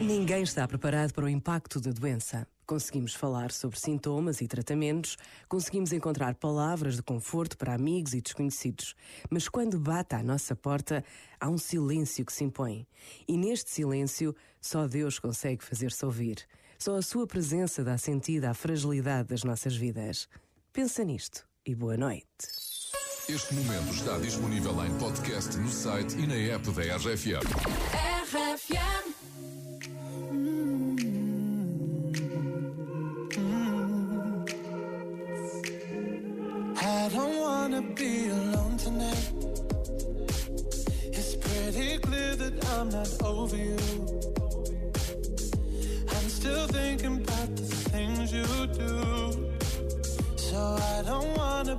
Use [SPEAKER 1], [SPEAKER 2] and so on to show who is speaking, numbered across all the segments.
[SPEAKER 1] Ninguém está preparado para o impacto da doença. Conseguimos falar sobre sintomas e tratamentos, conseguimos encontrar palavras de conforto para amigos e desconhecidos. Mas quando bate à nossa porta, há um silêncio que se impõe. E neste silêncio, só Deus consegue fazer-se ouvir. Só a sua presença dá sentido à fragilidade das nossas vidas. Pensa nisto e boa noite.
[SPEAKER 2] Este momento está disponível em podcast no site e na app da RFM.
[SPEAKER 3] RFM.
[SPEAKER 4] I don't wanna be alone tonight. It's pretty clear that I'm not over you. I'm still thinking about the things you do. So I don't wanna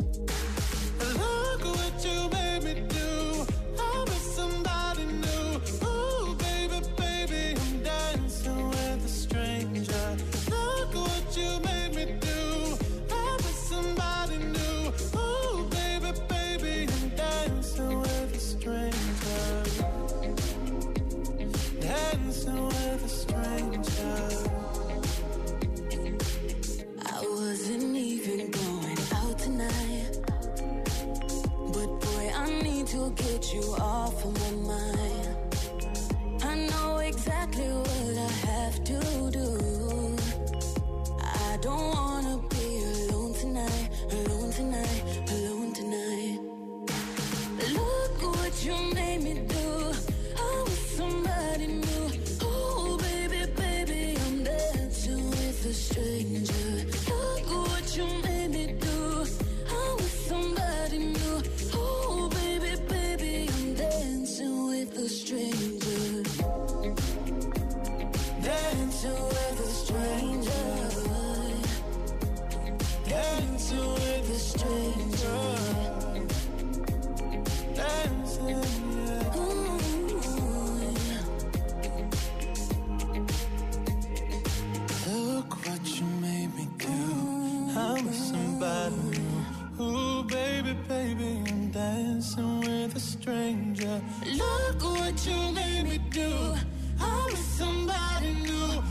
[SPEAKER 4] Dancing with a stranger.
[SPEAKER 3] I wasn't even going out tonight. But boy, I need to get you off of my mind. dancing with a stranger. Look what you made me do. I'm with somebody new. Ooh, baby, baby, I'm dancing with a stranger.
[SPEAKER 4] Look what you made me do. I'm with somebody new.